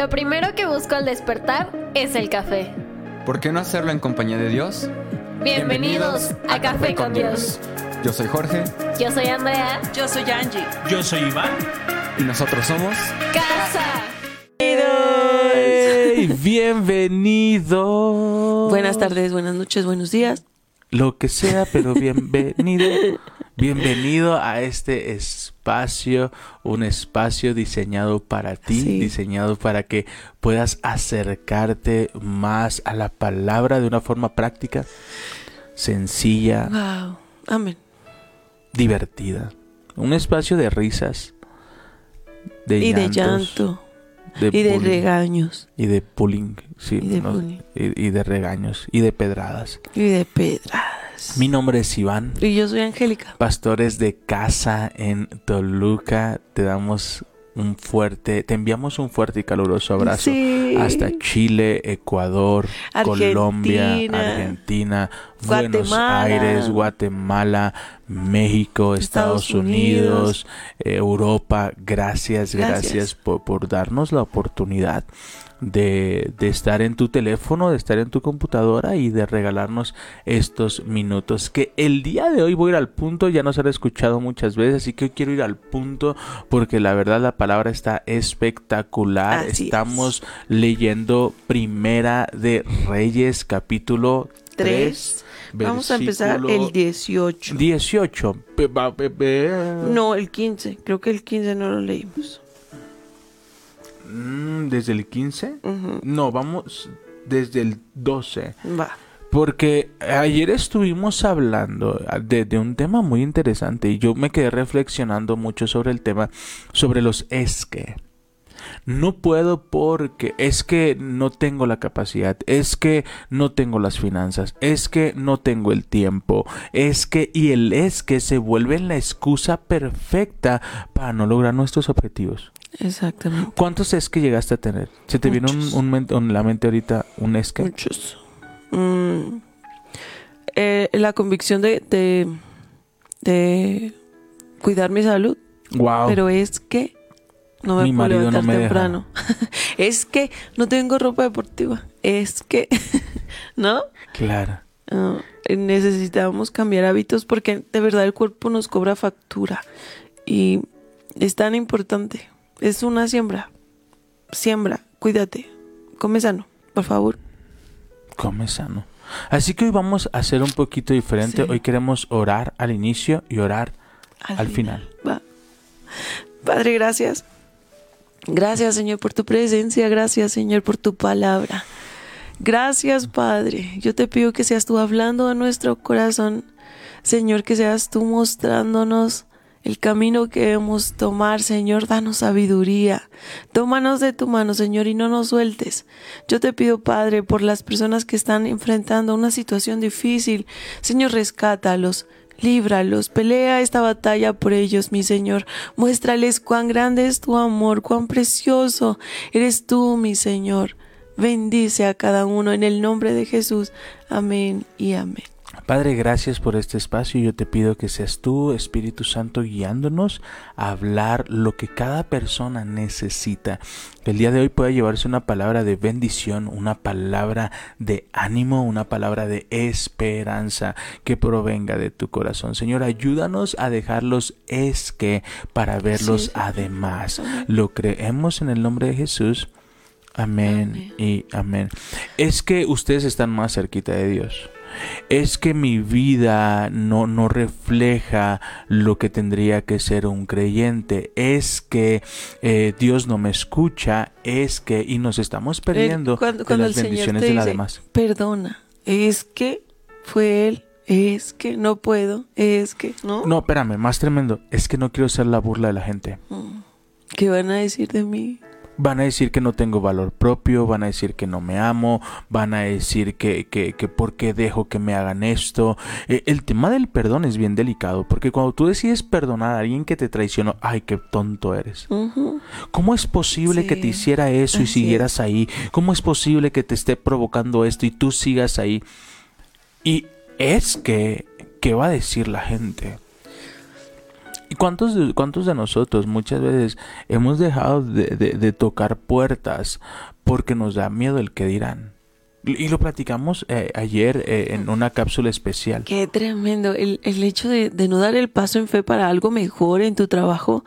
Lo primero que busco al despertar es el café. ¿Por qué no hacerlo en compañía de Dios? Bienvenidos a Café con Dios. Yo soy Jorge Yo soy Andrea. Yo soy Angie. Yo soy Iván. y nosotros somos... Casa. ¡Ey! Bienvenido. Buenas tardes, buenas noches, buenos días. Lo que sea, pero bienvenido. Bienvenido a este espacio, un espacio diseñado para ti, Sí. diseñado para que puedas acercarte más a la palabra de una forma práctica, sencilla, Wow. Amén. divertida. Un espacio de risas, de y de llanto. de y de regaños. Y de pulling, sí, Y de no, y de regaños, y de pedradas. Y de pedradas. Mi nombre es Iván, Y yo soy Angélica. pastores de casa en Toluca. Te damos un fuerte, te enviamos un fuerte y caluroso abrazo Sí. hasta Chile, Ecuador, Colombia, Argentina, Argentina, Buenos Guatemala. Aires, Guatemala, México, Estados, Estados Unidos, eh, Europa. Gracias, gracias, Gracias. por, por darnos la oportunidad de, de estar en tu teléfono, de estar en tu computadora y de regalarnos estos minutos. Que el día de hoy voy a ir al punto, ya nos han escuchado muchas veces, así que hoy quiero ir al punto porque la verdad la palabra está espectacular. Así Estamos leyendo Primera de Reyes, capítulo 3. Vamos a empezar el 18. 18. Pe- ba- pe- pe- No, el 15. Creo que el 15 no lo leímos. Mm, ¿Desde el 15? Ujú. No, vamos desde el 12. Va. Porque ayer estuvimos hablando de, de un tema muy interesante y yo me quedé reflexionando mucho sobre el tema, sobre los es que. No puedo porque es que no tengo la capacidad, es que no tengo las finanzas, es que no tengo el tiempo, es que y el es que se vuelve la excusa perfecta para no lograr nuestros objetivos. Exactamente. ¿Cuántos es que llegaste a tener? ¿Se te vino un, Muchos. un en la mente ahorita un es que? Muchos. Mm. Eh, la convicción de, de, de cuidar mi salud. Wow. Pero es que no me Mi puedo marido no levantar deja. temprano. es que no tengo ropa deportiva. Es que, ¿no? Claro. Ah, necesitamos cambiar hábitos porque de verdad el cuerpo nos cobra factura. Y es tan importante. Es una siembra. Siembra, cuídate. Come sano, por favor. Come sano. Así que hoy vamos a hacer un poquito diferente. Sí. Hoy queremos orar al inicio y orar al final. Va. Padre, gracias. Gracias, Señor, por tu presencia. Gracias, Señor, por tu palabra. Gracias, Padre. Yo te pido que seas tú hablando a nuestro corazón. Señor, que seas tú mostrándonos el camino que debemos tomar, Señor, danos sabiduría. Tómanos de tu mano, Señor, y no nos sueltes. Yo te pido, Padre, por las personas que están enfrentando una situación difícil, Señor, rescátalos. Líbralos, pelea esta batalla por ellos, mi Señor. Muéstrales cuán grande es tu amor, cuán precioso eres tú, mi Señor. Bendice a cada uno en el nombre de Jesús. Amén y amén. Padre, gracias por este espacio. Yo te pido que seas tú, Espíritu Santo, guiándonos a hablar lo que cada persona necesita. Que el día de hoy pueda llevarse una palabra de bendición, una palabra de ánimo, una palabra de esperanza que provenga de tu corazón. Señor, ayúdanos a dejarlos es que para verlos Sí. además. Lo creemos en el nombre de Jesús. Amén, Amén. y amén. Es que ustedes están más cerquita de Dios. Es que mi vida no, no refleja lo que tendría que ser un creyente. Es que eh, Dios no me escucha. Es que, y nos estamos perdiendo Eh, cuando, de las el Señor bendiciones de dice, demás. perdona, es que fue Él, es que no puedo, es que, ¿no? No, espérame, más tremendo. Es que no quiero ser la burla de la gente. Mm. ¿Qué van a decir de mí? Van a decir que no tengo valor propio, van a decir que no me amo, van a decir que, que, que por qué dejo que me hagan esto. Eh, el tema del perdón es bien delicado, porque cuando tú decides perdonar a alguien que te traicionó, ay, qué tonto eres. ¿Cómo es posible Sí, que te hiciera eso y siguieras ahí? ¿Cómo es posible que te esté provocando esto y tú sigas ahí? Y es que, ¿qué va a decir la gente? ¿Y cuántos de, cuántos de nosotros muchas veces hemos dejado de, de- de tocar puertas porque nos da miedo el que dirán? Y lo platicamos eh, ayer eh, en una cápsula especial. Qué tremendo. El, el hecho de, de no dar el paso en fe para algo mejor en tu trabajo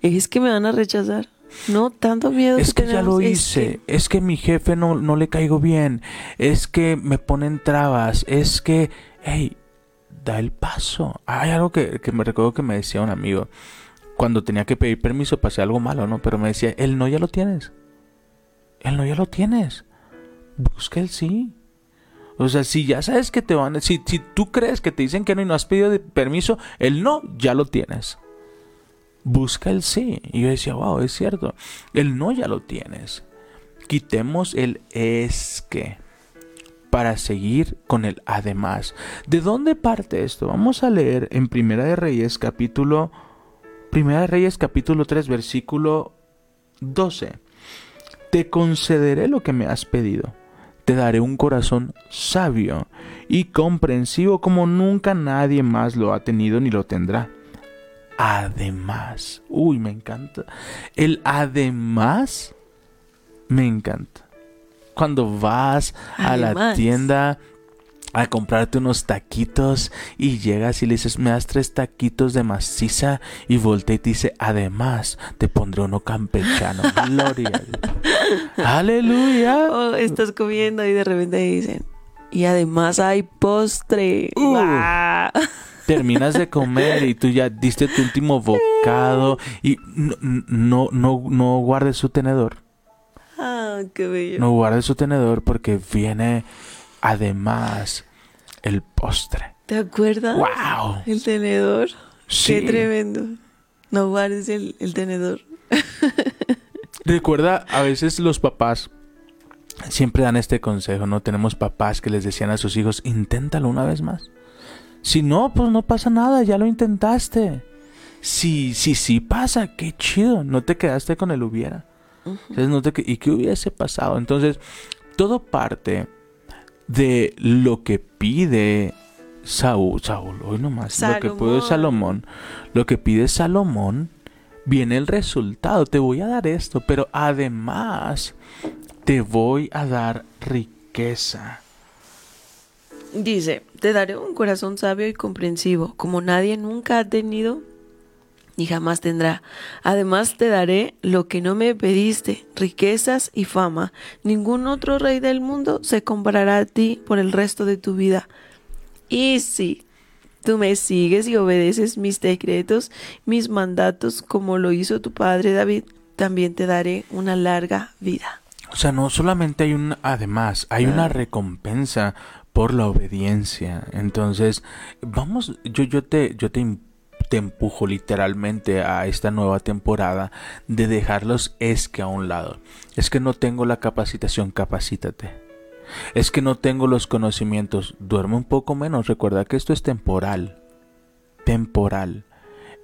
es que me van a rechazar. No, tanto miedo. Es que ya lo es hice, es que mi jefe no, no le caigo bien, es que me ponen trabas, es que, hey, da el paso. Hay algo que, que me recuerdo que me decía un amigo, cuando tenía que pedir permiso, pasé algo malo, ¿no? Pero me decía, el no ya lo tienes, el no ya lo tienes, busca el sí. O sea, si ya sabes que te van, si, si tú crees que te dicen que no y no has pedido permiso, el no ya lo tienes busca el sí. Y yo decía, wow, es cierto. El no ya lo tienes. Quitemos el es que para seguir con el además. ¿De dónde parte esto? Vamos a leer en Primera de Reyes capítulo Primera de Reyes capítulo 3 versículo 12. Te concederé lo que me has pedido. Te daré un corazón sabio y comprensivo como nunca nadie más lo ha tenido ni lo tendrá además. Uy, me encanta. El además me encanta. Cuando vas a la tienda a comprarte unos taquitos y llegas y le dices, me das tres taquitos de maciza y voltea y te dice, además te pondré uno campechano. Gloria. Aleluya. Oh, estás comiendo y de repente dicen, y además hay postre. Uh. Terminas de comer y tú ya diste tu último bocado y no, no, no, no guardes su tenedor. Ah, qué bello. No guardes su tenedor porque viene además el postre. ¿Te acuerdas? ¡Wow! El tenedor. Sí. Qué tremendo. No guardes el, el tenedor. Recuerda, a veces los papás siempre dan este consejo, ¿no? Tenemos papás que les decían a sus hijos, inténtalo una vez más. Si no, pues no pasa nada, ya lo intentaste. Si, si, sí pasa, qué chido, no te quedaste con el hubiera. Entonces, no te ¿Y qué hubiese pasado? Entonces, todo parte de lo que pide Saúl, Saúl, hoy nomás, lo que pide Salomón. Salomón, lo que pide Salomón, viene el resultado. Te voy a dar esto, pero además te voy a dar riqueza. Dice, te daré un corazón sabio y comprensivo, como nadie nunca ha tenido ni jamás tendrá. Además te daré lo que no me pediste, riquezas y fama. Ningún otro rey del mundo se comparará a ti por el resto de tu vida. Y si tú me sigues y obedeces mis decretos, mis mandatos, como lo hizo tu padre David, también te daré una larga vida. O sea, no solamente hay un además, hay una recompensa por la obediencia. Entonces, vamos, yo, yo te, yo te, te empujo literalmente a esta nueva temporada de dejar los es que a un lado. Es que no tengo la capacitación, capacítate. Es que no tengo los conocimientos, duerme un poco menos. Recuerda que esto es temporal. Temporal.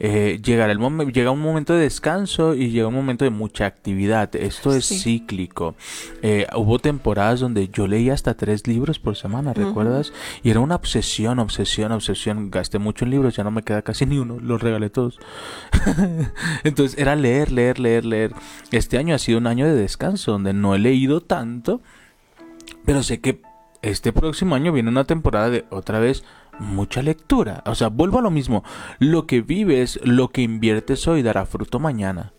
Eh, llegará el momen- llega un momento de descanso y llega un momento de mucha actividad. Esto es Sí. cíclico. Eh, hubo temporadas donde yo leía hasta tres libros por semana, ¿recuerdas? Y era una obsesión, obsesión, obsesión. Gasté mucho en libros, ya no me queda casi ni uno, los regalé todos. Entonces era leer, leer, leer, leer. Este año ha sido un año de descanso donde no he leído tanto, pero sé que este próximo año viene una temporada de otra vez mucha lectura. O sea, vuelvo a lo mismo. Lo que vives, lo que inviertes hoy dará fruto mañana.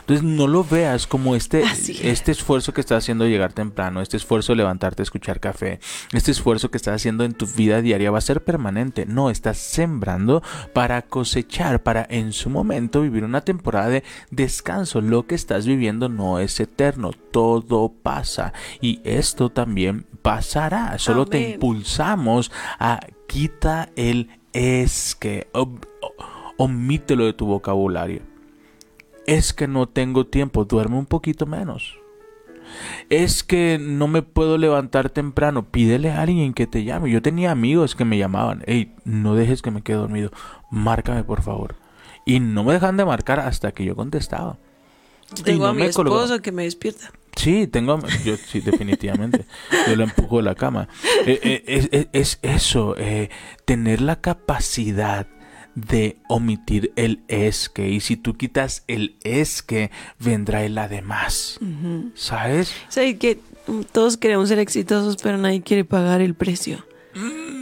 Entonces no lo veas como este, es. este esfuerzo que estás haciendo llegar temprano, este esfuerzo de levantarte a escuchar café, este esfuerzo que estás haciendo en tu vida diaria va a ser permanente. No, estás sembrando para cosechar, para en su momento vivir una temporada de descanso. Lo que estás viviendo no es eterno, todo pasa y esto también pasará. Solo te impulsamos a quita el es que, om- omítelo de tu vocabulario. Es que no tengo tiempo, duerme un poquito menos. Es que no me puedo levantar temprano, pídele a alguien que te llame. Yo tenía amigos que me llamaban, hey, no dejes que me quede dormido, márcame por favor. Y no me dejan de marcar hasta que yo contestaba. Tengo no a mi esposo que me despierta. Sí, tengo, yo sí, definitivamente. Yo lo empujo de la cama. Eh, eh, es, es- es eso, eh, tener la capacidad de omitir el es que. Y si tú quitas el es que, vendrá el además. ¿Sabes? O sea, que todos queremos ser exitosos, pero nadie quiere pagar el precio.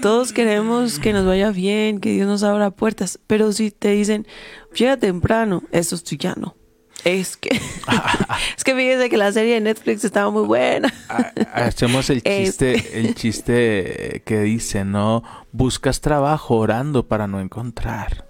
Todos queremos que nos vaya bien, que Dios nos abra puertas, pero si te dicen, llega temprano, eso es ya no. Es que, es que fíjese que la serie de Netflix estaba muy buena. Ha- Hacemos el Es- chiste, el chiste que dice, ¿no? Buscas trabajo orando para no encontrar.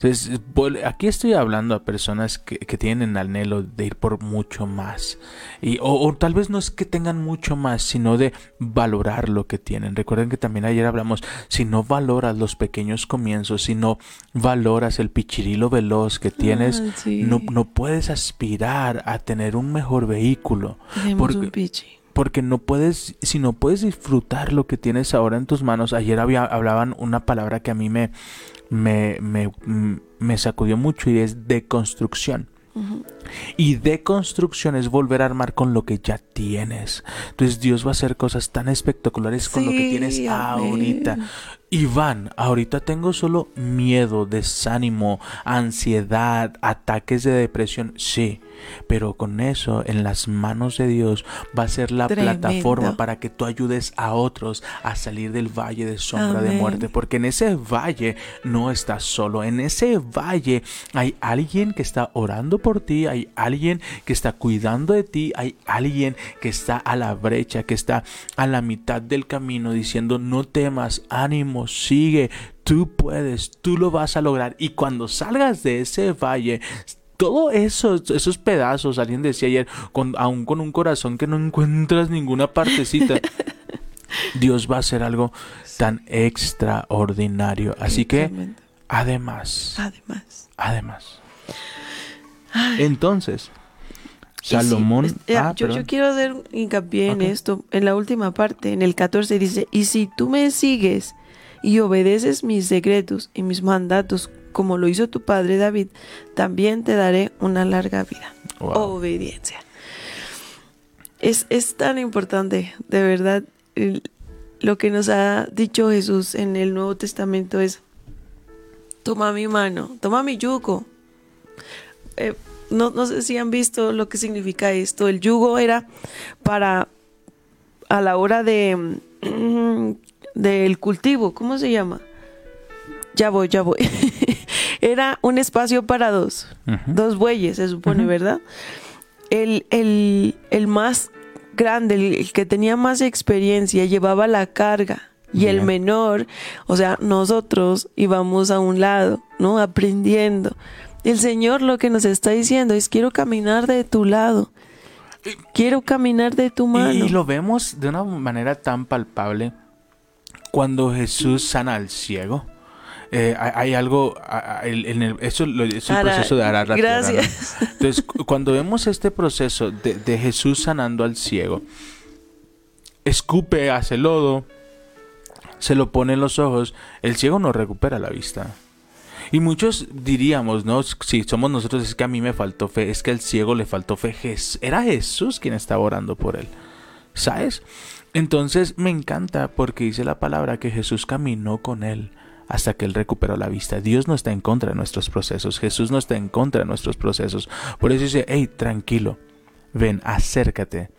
Entonces, vol- aquí estoy hablando a personas que, que tienen el anhelo de ir por mucho más. Y, o, o tal vez no es que tengan mucho más, sino de valorar lo que tienen. Recuerden que también ayer hablamos, si no valoras los pequeños comienzos, si no valoras el pichirilo veloz que tienes, Ah, sí. no, no puedes aspirar a tener un mejor vehículo. Porque- un pichi. Porque no puedes, si no puedes disfrutar lo que tienes ahora en tus manos, ayer había, hablaban una palabra que a mí me, me, me, mm, me sacudió mucho y es deconstrucción. Y deconstrucción es volver a armar con lo que ya tienes. Entonces Dios va a hacer cosas tan espectaculares con lo que tienes amén. ahorita. Iván, ahorita tengo solo miedo, desánimo, ansiedad, ataques de depresión. Sí, pero con eso en las manos de Dios va a ser la Tremendo. plataforma para que tú ayudes a otros a salir del valle de sombra de muerte. Porque en ese valle no estás solo. En ese valle hay alguien que está orando por ti, hay alguien que está cuidando de ti, hay alguien que está a la brecha, que está a la mitad del camino diciendo no temas, ánimo, sigue, tú puedes, tú lo vas a lograr. Y cuando salgas de ese valle, todo esos, esos pedazos, alguien decía ayer, con, aún con un corazón que no encuentras ninguna partecita, Dios va a hacer algo tan extraordinario. Así que, además, Además. además. Entonces, Salomón... ah, yo, yo quiero hacer hincapié en esto, en la última parte, en el 14 dice, y si tú me sigues y obedeces mis secretos y mis mandatos, como lo hizo tu padre David, también te daré una larga vida. Wow. Obediencia. Es, es tan importante, de verdad, lo que nos ha dicho Jesús en el Nuevo Testamento es, toma mi mano, toma mi yugo. Eh, no, no sé si han visto lo que significa esto. El yugo era para, a la hora de, mm, del cultivo, ¿cómo se llama? Ya voy, ya voy. era un espacio para dos, dos bueyes, se supone, ¿verdad? El, el, el más grande, el, el que tenía más experiencia, llevaba la carga. Y el menor, o sea, nosotros íbamos a un lado, ¿no? Aprendiendo. El Señor lo que nos está diciendo es, quiero caminar de tu lado. Quiero caminar de tu mano. Y, y lo vemos de una manera tan palpable cuando Jesús sana al ciego. Eh, hay, hay algo, en el- eso lo- es el Ara- proceso de arar la tierra, ¿no? Gracias. Entonces, cu- cuando vemos este proceso de, de Jesús sanando al ciego, escupe, hace lodo, se lo pone en los ojos, el ciego no recupera la vista. Y muchos diríamos, ¿no? Si somos nosotros, es que a mí me faltó fe, es que al ciego le faltó fe. Era Jesús quien estaba orando por él. ¿Sabes? Entonces me encanta porque dice la palabra que Jesús caminó con él hasta que él recuperó la vista. Dios no está en contra de nuestros procesos. Jesús no está en contra de nuestros procesos. Por eso dice, hey, tranquilo, ven, acércate,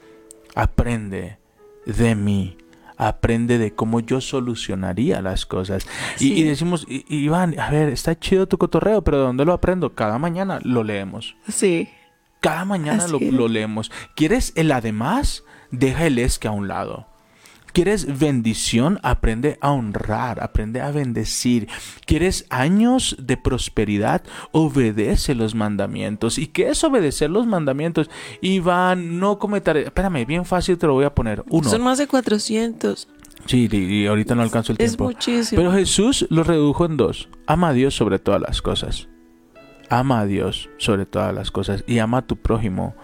aprende de mí. Aprende de cómo yo solucionaría las cosas. Y- Sí. Y, decimos, "I- Iván, a ver, está chido tu cotorreo, pero ¿de dónde lo aprendo? Cada mañana lo leemos. Sí. Cada mañana lo, lo leemos. ¿Quieres el además? Deja el es que a un lado. ¿Quieres bendición? Aprende a honrar, aprende a bendecir. ¿Quieres años de prosperidad? Obedece los mandamientos. ¿Y qué es obedecer los mandamientos? Iván, no cometer... Espérame, bien fácil te lo voy a poner. Uno. Son más de 400. Sí, y, ahorita no alcanzo el Es tiempo. muchísimo. Pero Jesús lo redujo en dos. Ama a Dios sobre todas las cosas. Ama a Dios sobre todas las cosas y ama a tu prójimo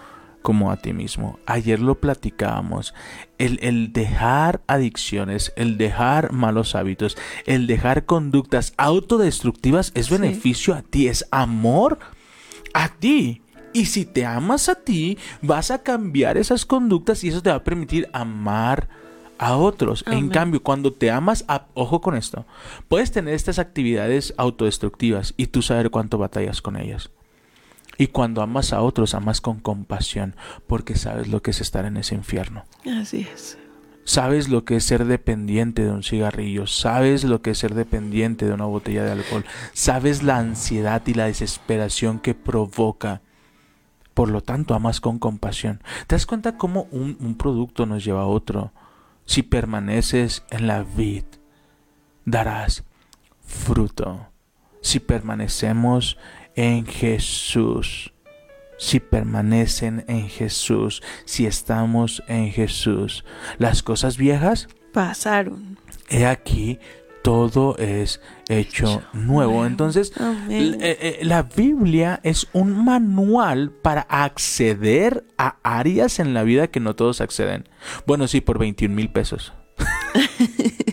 como a ti mismo. Ayer lo platicábamos. El, el dejar adicciones, el dejar malos hábitos, el dejar conductas autodestructivas es Sí. beneficio a ti, es amor a ti. Y si te amas a ti, vas a cambiar esas conductas y eso te va a permitir amar a otros. En cambio, cuando te amas, a- ojo con esto, puedes tener estas actividades autodestructivas y tú saber cuánto batallas con ellas. Y cuando amas a otros, amas con compasión, porque sabes lo que es estar en ese infierno. Así es. Sabes lo que es ser dependiente de un cigarrillo, sabes lo que es ser dependiente de una botella de alcohol, sabes la ansiedad y la desesperación que provoca. Por lo tanto, amas con compasión. ¿Te das cuenta cómo un, un producto nos lleva a otro? Si permaneces en la vid, darás fruto. Si permanecemos en Jesús, si permanecen en Jesús, si estamos en Jesús, las cosas viejas, Pasaron. he aquí, todo es hecho, nuevo. Entonces, eh, eh, la Biblia es un manual para acceder a áreas en la vida que no todos acceden. Bueno, sí, por 21 mil pesos.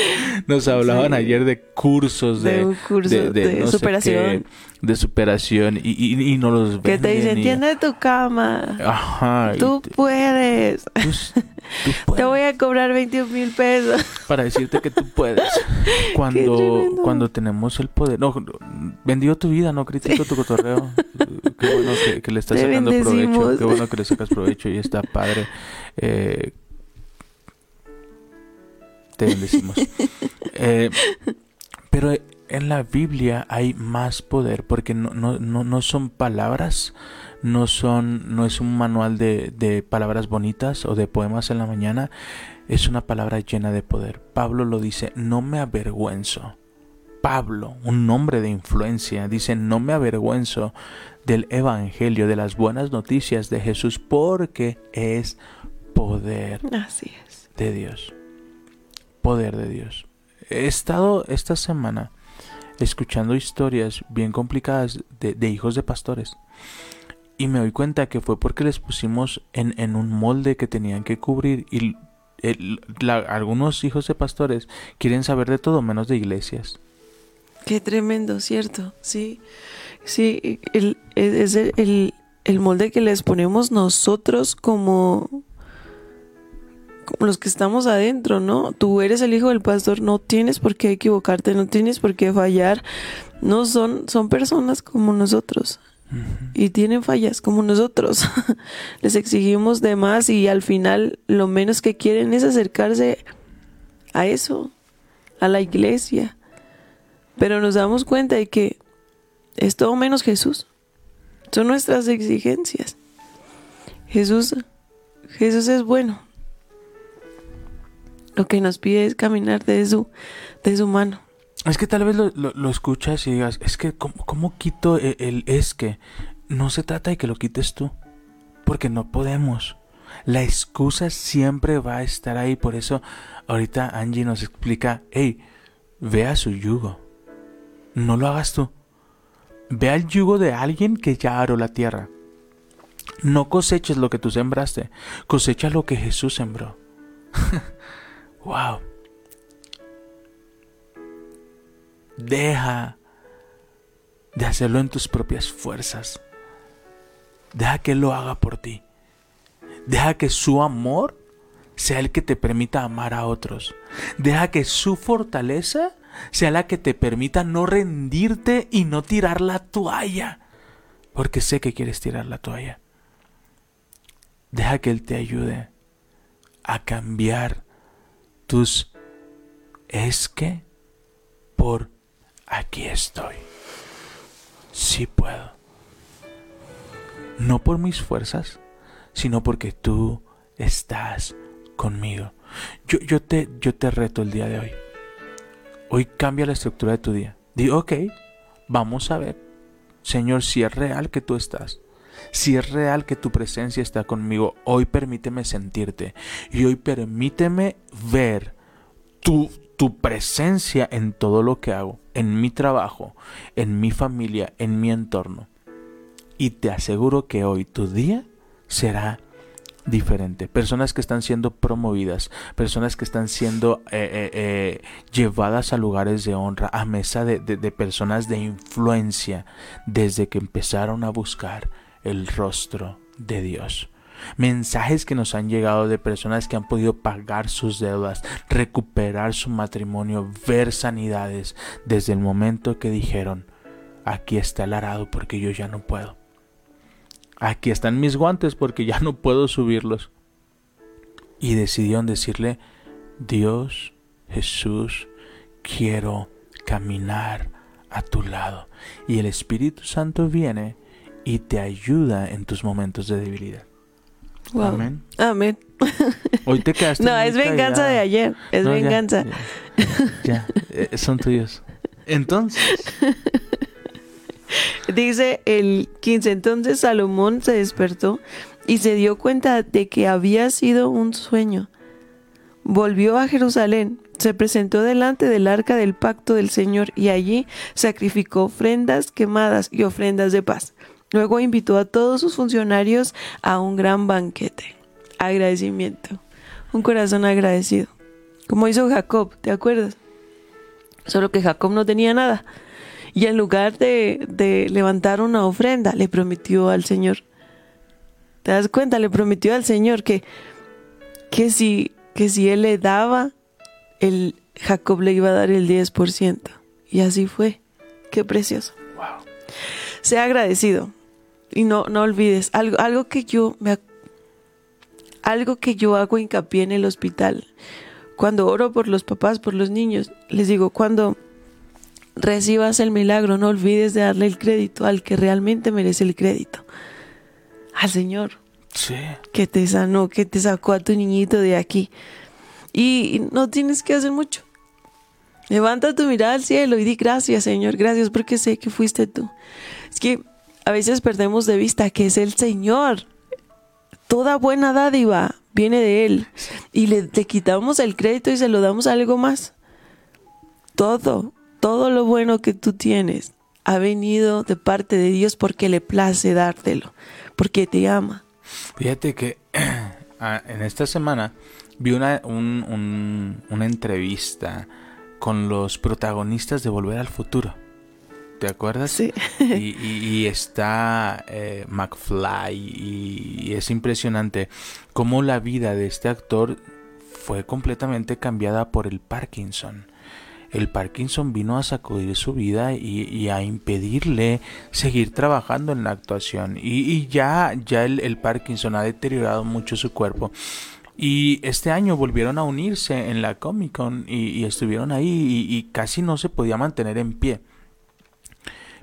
Nos hablaban Sí. ayer de cursos de, De un curso de no sé superación. qué, de superación y, y, y no los Que te dicen, tiende tu cama. Ajá. Tú te- puedes. tú Te voy a cobrar 21 mil pesos. para decirte que tú puedes. Cuando, cuando tenemos el poder. No, bendigo tu vida, no critico tu cotorreo. Qué bueno que, que le estás Te sacando provecho. Qué bueno que le sacas provecho y está padre. Eh, te bendecimos. Eh, pero en la Biblia hay más poder porque no, no, no, no son palabras, no son, no es un manual de, de palabras bonitas o de poemas en la mañana, es una palabra llena de poder. Pablo lo dice, no me avergüenzo. Pablo, un hombre de influencia, dice, no me avergüenzo del Evangelio, de las buenas noticias de Jesús, porque es poder Así es. de Dios. Poder de Dios. He estado esta semana escuchando historias bien complicadas de, hijos de pastores. Y me doy cuenta que fue porque les pusimos en, un molde que tenían que cubrir. Y algunos hijos de pastores quieren saber de todo menos de iglesias. Qué tremendo, ¿cierto? Sí. Sí, es el, molde que les ponemos nosotros como los que estamos adentro, ¿no? Tú eres el hijo del pastor, no tienes por qué equivocarte, no tienes por qué fallar. No son, son personas como nosotros y tienen fallas como nosotros. Les exigimos de más y al final lo menos que quieren es acercarse a eso, a la iglesia. Pero nos damos cuenta de que es todo menos Jesús. Son nuestras exigencias. Jesús, Jesús es bueno. Lo que nos pide es caminar de su, de su mano. Es que tal vez lo, lo- escuchas y digas, es que ¿cómo, cómo quito el, el es que? No se trata de que lo quites tú, porque no podemos. La excusa siempre va a estar ahí, por eso ahorita Angie nos explica, hey, ve a su yugo, no lo hagas tú. Ve al yugo de alguien que ya aró la tierra. No coseches lo que tú sembraste, cosecha lo que Jesús sembró. wow. Deja de hacerlo en tus propias fuerzas. Deja que Él lo haga por ti. Deja que su amor sea el que te permita amar a otros. Deja que su fortaleza sea la que te permita no rendirte y no tirar la toalla. Porque sé que quieres tirar la toalla. Deja que Él te ayude a cambiar tus es que por aquí estoy. Sí puedo. No por mis fuerzas, sino porque tú estás conmigo. Yo, yo, te, yo te reto el día de hoy. Hoy cambia la estructura de tu día. Digo, ok, vamos a ver. Señor, si es real que tú estás. Si es real que tu presencia está conmigo, hoy permíteme sentirte. Y hoy permíteme ver tu, tu presencia en todo lo que hago, en mi trabajo, en mi familia, en mi entorno. Y te aseguro que hoy tu día será diferente. Personas que están siendo promovidas, personas que están siendo eh, eh, eh, llevadas a lugares de honra, a mesa de, de- de personas de influencia, desde que empezaron a buscar el rostro de Dios. Mensajes que nos han llegado de personas que han podido pagar sus deudas, recuperar su matrimonio, ver sanidades desde el momento que dijeron, aquí está el arado porque yo ya no puedo. Aquí están mis guantes porque ya no puedo subirlos. Y decidieron decirle, Dios, Jesús, quiero caminar a tu lado. Y el Espíritu Santo viene y te ayuda en tus momentos de debilidad. Wow. Amén. Amén. Hoy te quedaste. No, es venganza callada. de ayer. Es No, ya, venganza. Ya, ya, eh, son tuyos. Entonces, Dice el 15. Entonces Salomón se despertó y se dio cuenta de que había sido un sueño. Volvió a Jerusalén, se presentó delante del arca del pacto del Señor y allí sacrificó ofrendas quemadas y ofrendas de paz. Luego invitó a todos sus funcionarios a un gran banquete. Agradecimiento. Un corazón agradecido. Como hizo Jacob, ¿te acuerdas? Solo que Jacob no tenía nada. Y en lugar de, de levantar una ofrenda, le prometió al Señor. ¿Te das cuenta? Le prometió al Señor que, que, si, que si él le daba, el Jacob le iba a dar el 10%. Y así fue. Qué precioso. Sea agradecido. Y no, no olvides, algo, algo que yo me algo que yo hago hincapié en el hospital. Cuando oro por los papás, por los niños, les digo, cuando recibas el milagro, no olvides de darle el crédito al que realmente merece el crédito. Al Señor Sí. que te sanó, que te sacó a tu niñito de aquí. Y no tienes que hacer mucho. Levanta tu mirada al cielo y di gracias, Señor, gracias porque sé que fuiste tú. Es que a veces perdemos de vista que es el Señor. Toda buena dádiva viene de Él. Y le, le quitamos el crédito y se lo damos a algo más. Todo, todo lo bueno que tú tienes ha venido de parte de Dios porque le place dártelo, porque te ama. Fíjate que ah, en esta semana vi una, un- un- una entrevista con los protagonistas de Volver al Futuro. ¿Te acuerdas? Sí. Y, y- y está eh, McFly y, y es impresionante cómo la vida de este actor fue completamente cambiada por el Parkinson. El Parkinson vino a sacudir su vida y, a impedirle seguir trabajando en la actuación. Y, y ya, ya el, el Parkinson ha deteriorado mucho su cuerpo. Y este año volvieron a unirse en la Comic Con y, y estuvieron ahí y- y casi no se podía mantener en pie.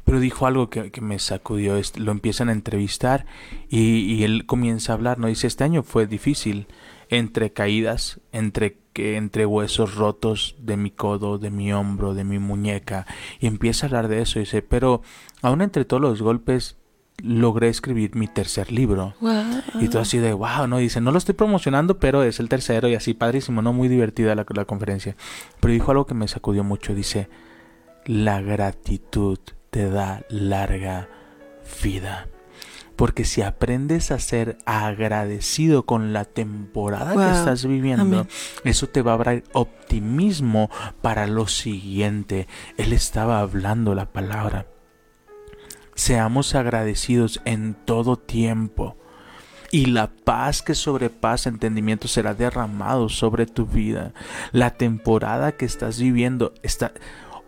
Pero dijo algo que, que me sacudió, lo empiezan a entrevistar y, y él comienza a hablar, ¿no? Dice, este año fue difícil, entre caídas, entre, que, entre huesos rotos de mi codo, de mi hombro, de mi muñeca, y empieza a hablar de eso, dice, pero aún entre todos los golpes logré escribir mi tercer libro. Y tú así de, wow, no, dice, no lo estoy promocionando, pero es el tercero y así, padrísimo, no, muy divertida la, la conferencia. Pero dijo algo que me sacudió mucho, dice, la gratitud te da larga vida. Porque si aprendes a ser agradecido con la temporada que estás viviendo, Amén. eso te va a dar optimismo para lo siguiente. Él estaba hablando la palabra. Seamos agradecidos en todo tiempo. Y la paz que sobrepasa entendimiento será derramado sobre tu vida. La temporada que estás viviendo está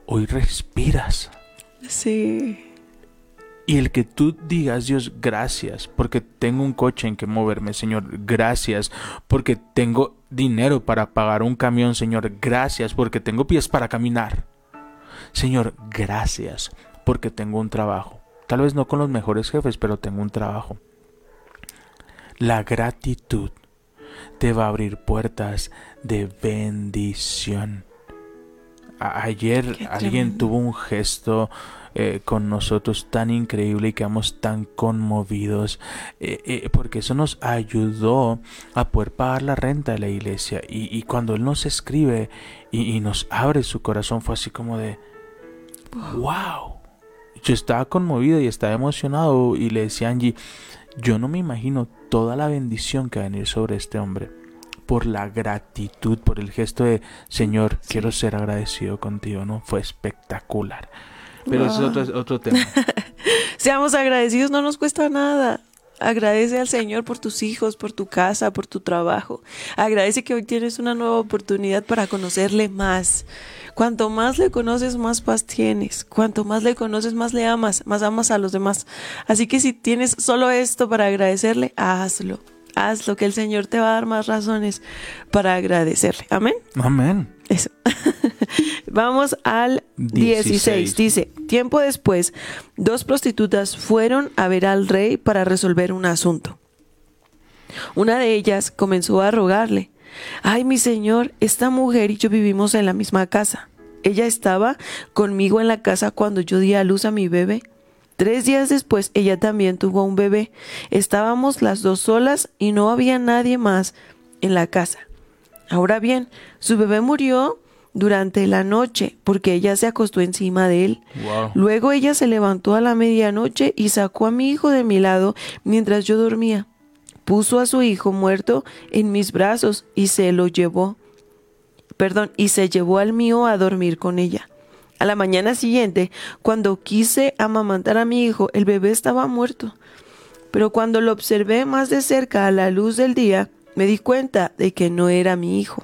hoy respiras. Sí. Y el que tú digas, Dios, gracias, porque tengo un coche en que moverme, Señor, gracias, porque tengo dinero para pagar un camión, Señor, gracias, porque tengo pies para caminar. Señor, gracias, porque tengo un trabajo. Tal vez no con los mejores jefes, pero tengo un trabajo. La gratitud te va a abrir puertas de bendición. Ayer alguien tuvo un gesto eh, con nosotros tan increíble y quedamos tan conmovidos eh, eh, porque eso nos ayudó a poder pagar la renta de la iglesia. Y, y cuando él nos escribe y, y nos abre su corazón fue así como de wow. Yo estaba conmovido y estaba emocionado y le decía a Angie yo no me imagino toda la bendición que va a venir sobre este hombre por la gratitud, por el gesto de Señor, quiero ser agradecido contigo, ¿no? Fue espectacular. Pero ese es otro, otro tema. Seamos agradecidos, no nos cuesta nada. Agradece al Señor por tus hijos, por tu casa, por tu trabajo. Agradece que hoy tienes una nueva oportunidad para conocerle más. Cuanto más le conoces, más paz tienes. Cuanto más le conoces, más le amas, más amas a los demás. Así que si tienes solo esto para agradecerle, hazlo. Hazlo, que el Señor te va a dar más razones para agradecerle. Amén. Amén. Eso. Vamos al 16. 16. Dice, tiempo después, dos prostitutas fueron a ver al rey para resolver un asunto. Una de ellas comenzó a rogarle, ay mi señor, esta mujer y yo vivimos en la misma casa. Ella estaba conmigo en la casa cuando yo di a luz a mi bebé. Tres días después ella también tuvo un bebé. Estábamos las dos solas y no había nadie más en la casa. Ahora bien, su bebé murió durante la noche porque ella se acostó encima de él. Wow. Luego ella se levantó a la medianoche y sacó a mi hijo de mi lado mientras yo dormía. Puso a su hijo muerto en mis brazos y se lo llevó. Perdón, y se llevó al mío a dormir con ella. A la mañana siguiente, cuando quise amamantar a mi hijo, el bebé estaba muerto. Pero cuando lo observé más de cerca a la luz del día, me di cuenta de que no era mi hijo.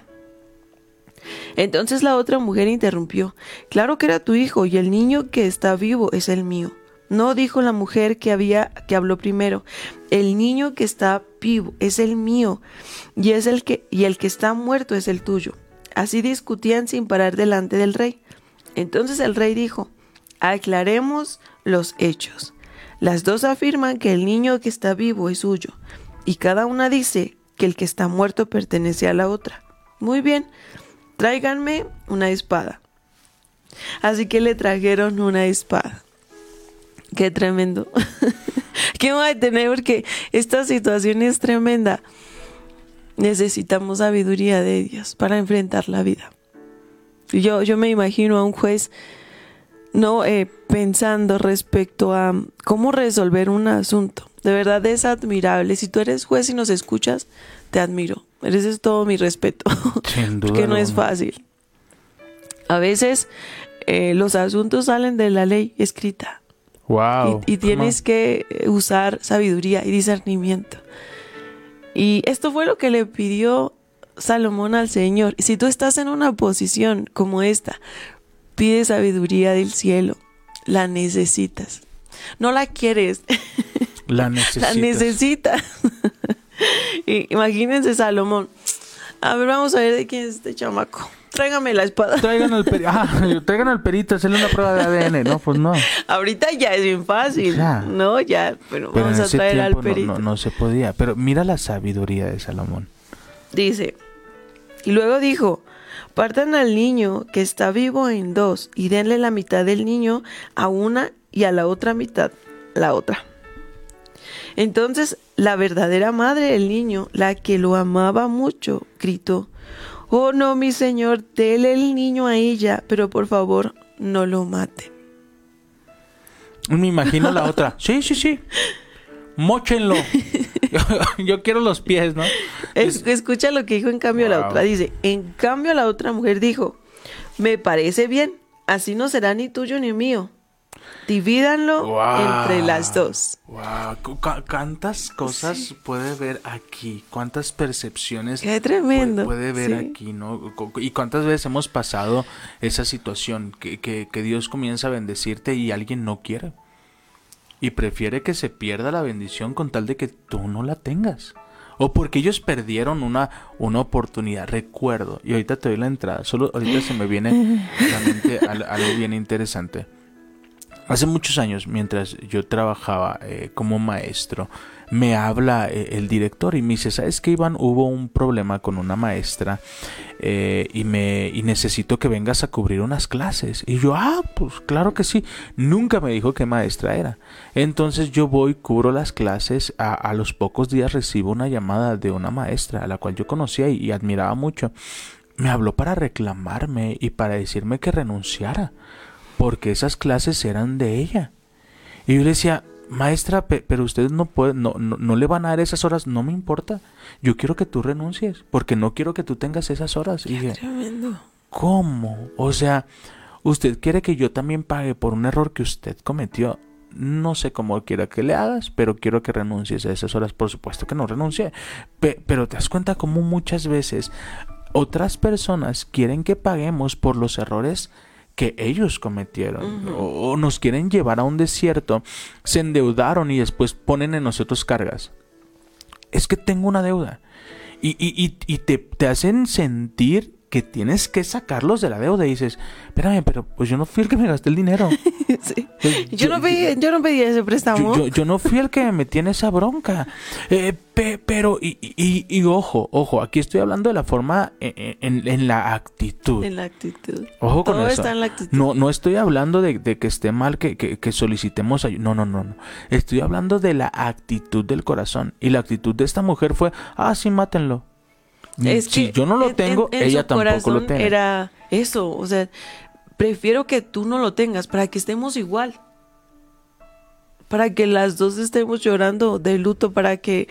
Entonces la otra mujer interrumpió. Claro que era tu hijo y el niño que está vivo es el mío. No dijo la mujer que había que habló primero. El niño que está vivo es el mío y es el que y el que está muerto es el tuyo. Así discutían sin parar delante del rey. Entonces el rey dijo: Aclaremos los hechos. Las dos afirman que el niño que está vivo es suyo y cada una dice que el que está muerto pertenece a la otra. Muy bien, tráiganme una espada. Así que le trajeron una espada. Qué tremendo. ¿Qué voy a tener? Porque esta situación es tremenda. Necesitamos sabiduría de Dios para enfrentar la vida. Yo, yo me imagino a un juez no eh, pensando respecto a cómo resolver un asunto. De verdad es admirable. Si tú eres juez y nos escuchas, te admiro. Mereces todo mi respeto. Sin duda Porque no es fácil. A veces eh, los asuntos salen de la ley escrita Wow. y, y tienes que usar sabiduría y discernimiento. Y esto fue lo que le pidió Salomón al Señor. Si tú estás en una posición como esta, pide sabiduría del cielo. La necesitas. No la quieres, La la necesitas. necesitas. Y imagínense Salomón. A ver, vamos a ver de quién es este chamaco. Tráigame la espada. Traigan al, peri- ah, traigan perito, hacerle una prueba de ADN. No, pues no. Ahorita ya es bien fácil. Ya. No, ya. Pero, Pero vamos en a ese traer al no, perito. no, no se podía. Pero mira la sabiduría de Salomón. Dice, y luego dijo, partan al niño que está vivo en dos y denle la mitad del niño a una y a la otra mitad la otra. Entonces la verdadera madre del niño, la que lo amaba mucho, gritó, oh no, mi señor, dele el niño a ella, pero por favor no lo mate. Me imagino la otra. Sí, sí, sí. Móchenlo. Yo, yo quiero los pies, ¿no? Es- Es- escucha lo que dijo en cambio la Wow. otra. Dice, en cambio la otra mujer dijo, me parece bien, así no será ni tuyo ni mío. Divídanlo Wow. entre las dos. Wow, cu- cu- ¿cuántas cosas puede ver aquí? ¿Cuántas percepciones Qué tremendo. puede, puede ver Sí. aquí? ¿no? ¿Y cuántas veces hemos pasado esa situación que, que- que Dios comienza a bendecirte y alguien no quiere? Y prefiere que se pierda la bendición con tal de que tú no la tengas. O porque ellos perdieron una, una oportunidad. Recuerdo, y ahorita te doy la entrada, solo ahorita se me viene a la mente al- algo bien interesante. Hace muchos años, mientras yo trabajaba eh, como maestro, me habla eh, el director y me dice, ¿sabes qué, Iván? Hubo un problema con una maestra eh, y, me, y necesito que vengas a cubrir unas clases. Y yo, ah, pues claro que sí. Nunca me dijo qué maestra era. Entonces yo voy, cubro las clases, a, a los pocos días recibo una llamada de una maestra a la cual yo conocía y, y admiraba mucho. Me habló para reclamarme y para decirme que renunciara porque esas clases eran de ella. Y yo le decía, maestra, pe- pero ustedes no pueden, no, no, no le van a dar esas horas, no me importa. Yo quiero que tú renuncies, porque no quiero que tú tengas esas horas. Y dije, Tremendo. ¿cómo? O sea, usted quiere que yo también pague por un error que usted cometió. no sé cómo quiera que le hagas, pero quiero que renuncies a esas horas. Por supuesto que no renuncié. Pe- pero te das cuenta cómo muchas veces otras personas quieren que paguemos por los errores que ellos cometieron o, o nos quieren llevar a un desierto, se endeudaron y después ponen en nosotros cargas. Es que tengo una deuda. Y, y- y- y te, te hacen sentir que tienes que sacarlos de la deuda y dices, espérame, pero pues yo no fui el que me gasté el dinero. Sí. Pues, Yo no pedí, yo no pedí ese préstamo. yo, yo- yo no fui el que me metí en esa bronca. Eh, pe- pero, y, y- y ojo, ojo, aquí estoy hablando de la forma en, en- en la actitud. En la actitud. Ojo con eso. está en la actitud. No, no estoy hablando de, de que esté mal que, que- que solicitemos ayuda. No, no, no, no. Estoy hablando de la actitud del corazón. Y la actitud de esta mujer fue, ah, sí, mátenlo. Es si que yo no lo en- tengo, en- en ella tampoco lo tiene. Era eso, o sea, prefiero que tú no lo tengas para que estemos igual. Para que las dos estemos llorando de luto, para que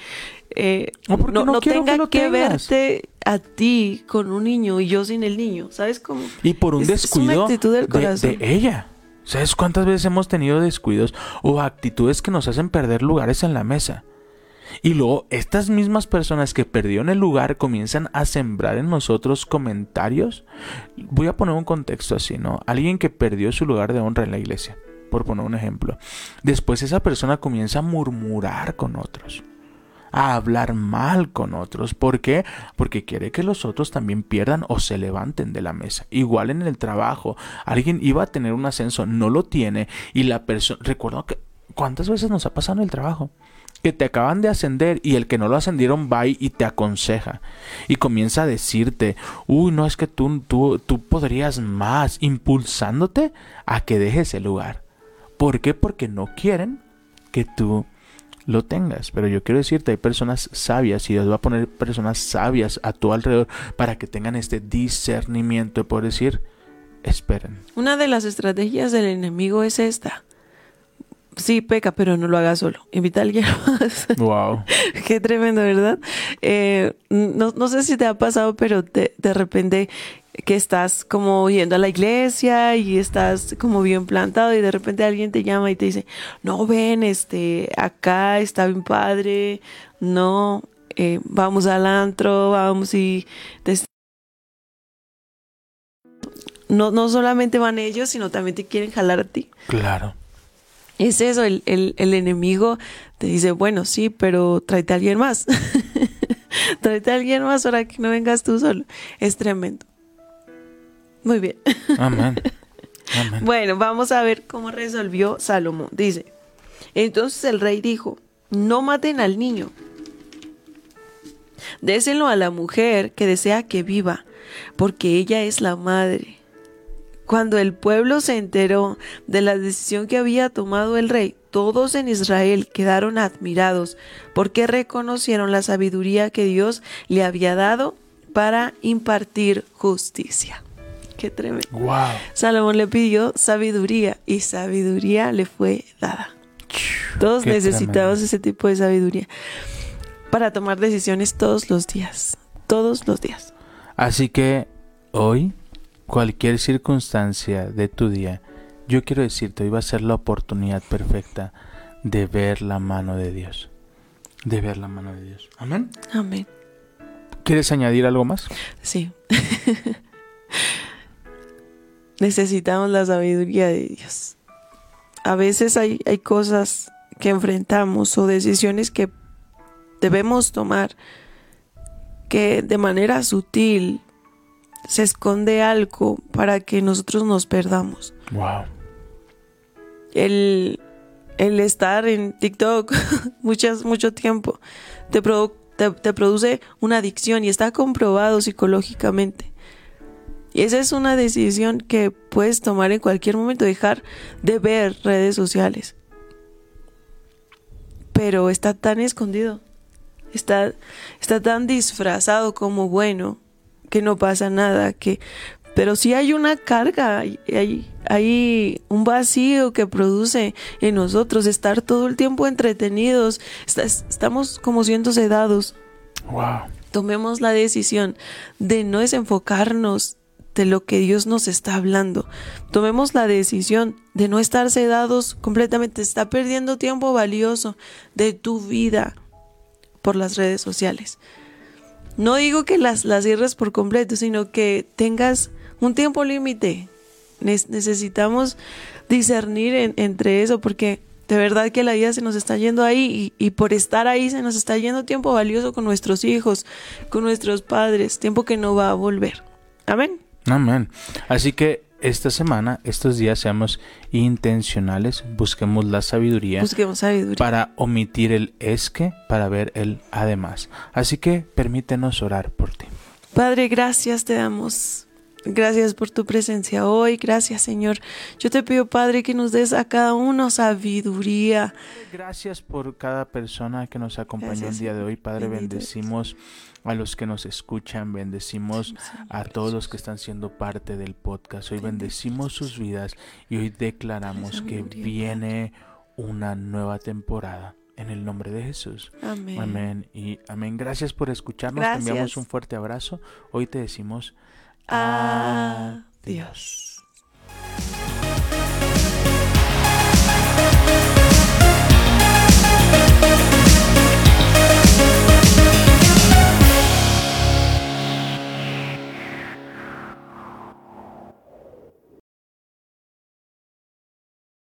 eh, No, no, que tenga que, verte a ti con un niño y yo sin el niño. ¿Sabes cómo? Y por un Es- es una descuido de- corazón. de, ella. ¿Sabes cuántas veces hemos tenido descuidos o actitudes que nos hacen perder lugares en la mesa? Y luego estas mismas personas que perdieron el lugar comienzan a sembrar en nosotros comentarios. Voy a poner un contexto así, ¿no? Alguien que perdió su lugar de honra en la iglesia, por poner un ejemplo. Después esa persona comienza a murmurar con otros a hablar mal con otros. ¿Por qué? Porque quiere que los otros también pierdan o se levanten de la mesa. Igual en el trabajo, alguien iba a tener un ascenso, no lo tiene y la persona, recuerdo que cuántas veces nos ha pasado en el trabajo que te acaban de ascender y el que no lo ascendieron va y te aconseja y comienza a decirte, uy, no es que tú, tú, tú podrías más, impulsándote a que dejes el lugar. ¿Por qué? Porque no quieren que tú lo tengas. Pero yo quiero decirte, hay personas sabias y Dios va a poner personas sabias a tu alrededor para que tengan este discernimiento de poder decir, esperen. Una de las estrategias del enemigo es esta. Sí, peca, pero no lo haga solo. Invita a alguien más. Wow. Qué tremendo, ¿verdad? Eh, no, no sé si te ha pasado, pero te- de repente que estás como yendo a la iglesia y estás como bien plantado y de repente alguien te llama y te dice, no ven, este, acá está bien padre, no, eh, vamos al antro, vamos y te no, no solamente van ellos, sino también te quieren jalar a ti. Claro. Es eso, el, el, el enemigo te dice, bueno, sí, pero tráete a alguien más. tráete a alguien más para que no vengas tú solo. Es tremendo. Muy bien. Amén. Amén. Bueno, vamos a ver cómo resolvió Salomón. Dice, entonces el rey dijo, no maten al niño. Déselo a la mujer que desea que viva, porque ella es la madre. Cuando el pueblo se enteró de la decisión que había tomado el rey, todos en Israel quedaron admirados porque reconocieron la sabiduría que Dios le había dado para impartir justicia. Qué tremendo. Wow. Salomón le pidió sabiduría y sabiduría le fue dada. Todos Qué necesitamos tremendo. ese tipo de sabiduría para tomar decisiones todos los días. Todos los días. Así que hoy, cualquier circunstancia de tu día, yo quiero decirte, hoy va a ser la oportunidad perfecta de ver la mano de Dios. De ver la mano de Dios. Amén. Amén. ¿Quieres añadir algo más? Sí. Necesitamos la sabiduría de Dios. A veces hay, hay cosas que enfrentamos o decisiones que debemos tomar que de manera sutil se esconde algo para que nosotros nos perdamos. Wow. El, el estar en TikTok muchas, mucho tiempo te, produ- te, te produce una adicción y está comprobado psicológicamente. Y esa es una decisión que puedes tomar en cualquier momento, dejar de ver redes sociales. Pero está tan escondido, está, está tan disfrazado como bueno, que no pasa nada, que pero sí hay una carga, hay, hay, un vacío que produce en nosotros estar todo el tiempo entretenidos, está- estamos como siendo sedados. Wow. Tomemos la decisión de no desenfocarnos de lo que Dios nos está hablando. Tomemos la decisión de no estar sedados completamente. Está perdiendo tiempo valioso de tu vida por las redes sociales. No digo que las, las cierres por completo, sino que tengas un tiempo límite. necesitamos discernir entre eso porque de verdad que la vida se nos está yendo ahí y, y, por estar ahí se nos está yendo tiempo valioso con nuestros hijos, con nuestros padres, tiempo que no va a volver. Amén. Amén. Así que esta semana, estos días, seamos intencionales, busquemos la sabiduría, busquemos sabiduría. para omitir el es que, para ver el además. Así que permítenos orar por ti. Padre, gracias te damos. Gracias por tu presencia hoy. Gracias, Señor. Yo te pido, Padre, que nos des a cada uno sabiduría. Gracias por cada persona que nos acompañó el día de hoy, Padre. bendecimos a los que nos escuchan, bendecimos a todos los que están siendo parte del podcast. Hoy bendecimos sus vidas y hoy declaramos que viene una nueva temporada. En el nombre de Jesús. Amén. Amén. Y amén. Gracias por escucharnos. Te enviamos un fuerte abrazo. Hoy te decimos Adiós.